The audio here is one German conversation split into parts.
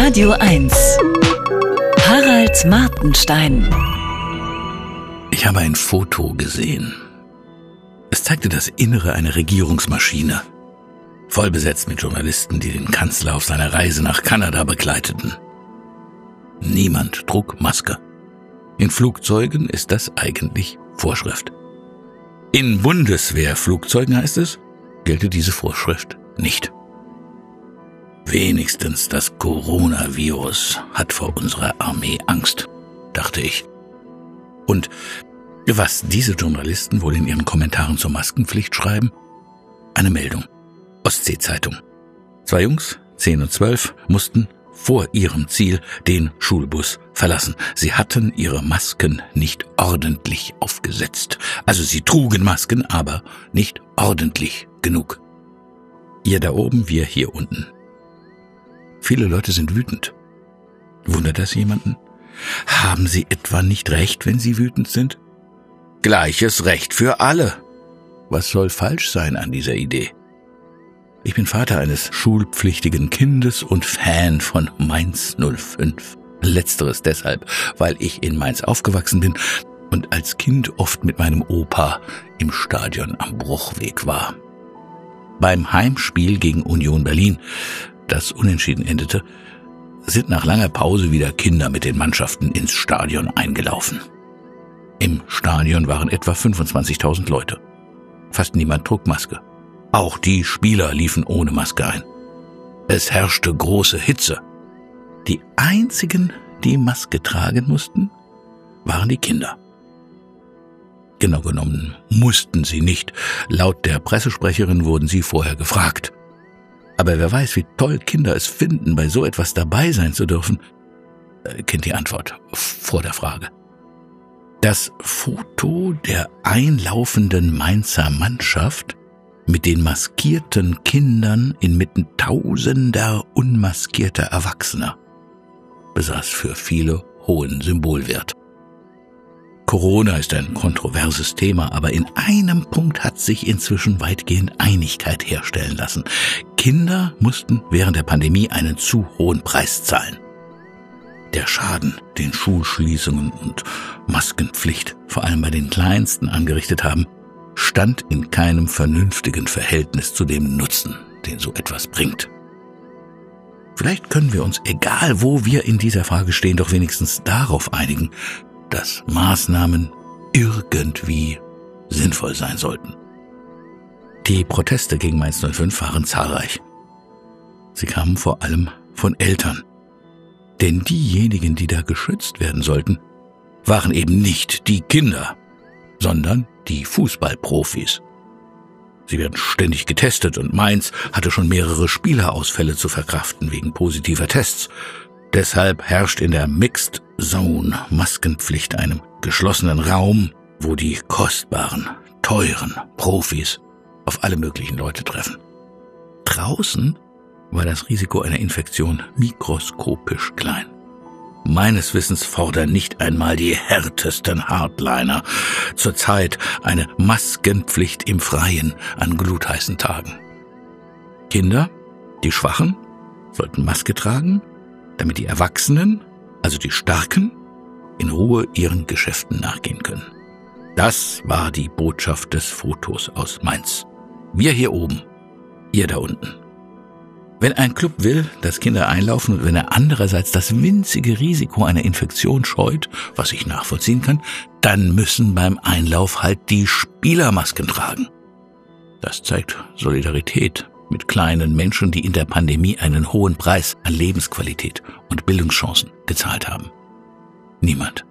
Radio 1. Harald Martenstein. Ich habe ein Foto gesehen. Es zeigte das Innere einer Regierungsmaschine. Voll besetzt mit Journalisten, die den Kanzler auf seiner Reise nach Kanada begleiteten. Niemand trug Maske. In Flugzeugen ist das eigentlich Vorschrift. In Bundeswehrflugzeugen heißt es, gelte diese Vorschrift nicht. Wenigstens das Coronavirus hat vor unserer Armee Angst, dachte ich. Und was diese Journalisten wohl in ihren Kommentaren zur Maskenpflicht schreiben? Eine Meldung. Ostsee-Zeitung. Zwei Jungs, 10 und 12, mussten vor ihrem Ziel den Schulbus verlassen. Sie hatten ihre Masken nicht ordentlich aufgesetzt. Also sie trugen Masken, aber nicht ordentlich genug. Ihr da oben, wir hier unten. Viele Leute sind wütend. Wundert das jemanden? Haben sie etwa nicht recht, wenn sie wütend sind? Gleiches Recht für alle. Was soll falsch sein an dieser Idee? Ich bin Vater eines schulpflichtigen Kindes und Fan von Mainz 05. Letzteres deshalb, weil ich in Mainz aufgewachsen bin und als Kind oft mit meinem Opa im Stadion am Bruchweg war. Beim Heimspiel gegen Union Berlin, das unentschieden endete, sind nach langer Pause wieder Kinder mit den Mannschaften ins Stadion eingelaufen. Im Stadion waren etwa 25.000 Leute. Fast niemand trug Maske. Auch die Spieler liefen ohne Maske ein. Es herrschte große Hitze. Die einzigen, die Maske tragen mussten, waren die Kinder. Genau genommen mussten sie nicht. Laut der Pressesprecherin wurden sie vorher gefragt. Aber wer weiß, wie toll Kinder es finden, bei so etwas dabei sein zu dürfen, äh, kennt die Antwort vor der Frage. Das Foto der einlaufenden Mainzer Mannschaft mit den maskierten Kindern inmitten tausender unmaskierter Erwachsener besaß für viele hohen Symbolwert. Corona ist ein kontroverses Thema, aber in einem Punkt hat sich inzwischen weitgehend Einigkeit herstellen lassen. Kinder mussten während der Pandemie einen zu hohen Preis zahlen. Der Schaden, den Schulschließungen und Maskenpflicht vor allem bei den Kleinsten angerichtet haben, stand in keinem vernünftigen Verhältnis zu dem Nutzen, den so etwas bringt. Vielleicht können wir uns, egal wo wir in dieser Frage stehen, doch wenigstens darauf einigen, dass Maßnahmen irgendwie sinnvoll sein sollten. Die Proteste gegen Mainz 05 waren zahlreich. Sie kamen vor allem von Eltern. Denn diejenigen, die da geschützt werden sollten, waren eben nicht die Kinder, sondern die Fußballprofis. Sie werden ständig getestet und Mainz hatte schon mehrere Spielerausfälle zu verkraften wegen positiver Tests. Deshalb herrscht in der Mixed Zone Maskenpflicht einem geschlossenen Raum, wo die kostbaren, teuren Profis auf alle möglichen Leute treffen. Draußen war das Risiko einer Infektion mikroskopisch klein. Meines Wissens fordern nicht einmal die härtesten Hardliner zurzeit eine Maskenpflicht im Freien an glutheißen Tagen. Kinder, die Schwachen, sollten Maske tragen, damit die Erwachsenen, also die Starken, in Ruhe ihren Geschäften nachgehen können. Das war die Botschaft des Fotos aus Mainz. Wir hier oben, ihr da unten. Wenn ein Club will, dass Kinder einlaufen und wenn er andererseits das winzige Risiko einer Infektion scheut, was ich nachvollziehen kann, dann müssen beim Einlauf halt die Spieler Masken tragen. Das zeigt Solidarität mit kleinen Menschen, die in der Pandemie einen hohen Preis an Lebensqualität und Bildungschancen gezahlt haben. Niemand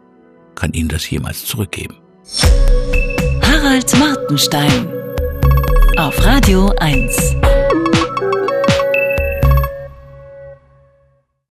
kann ihnen das jemals zurückgeben. Harald Martenstein auf Radio 1.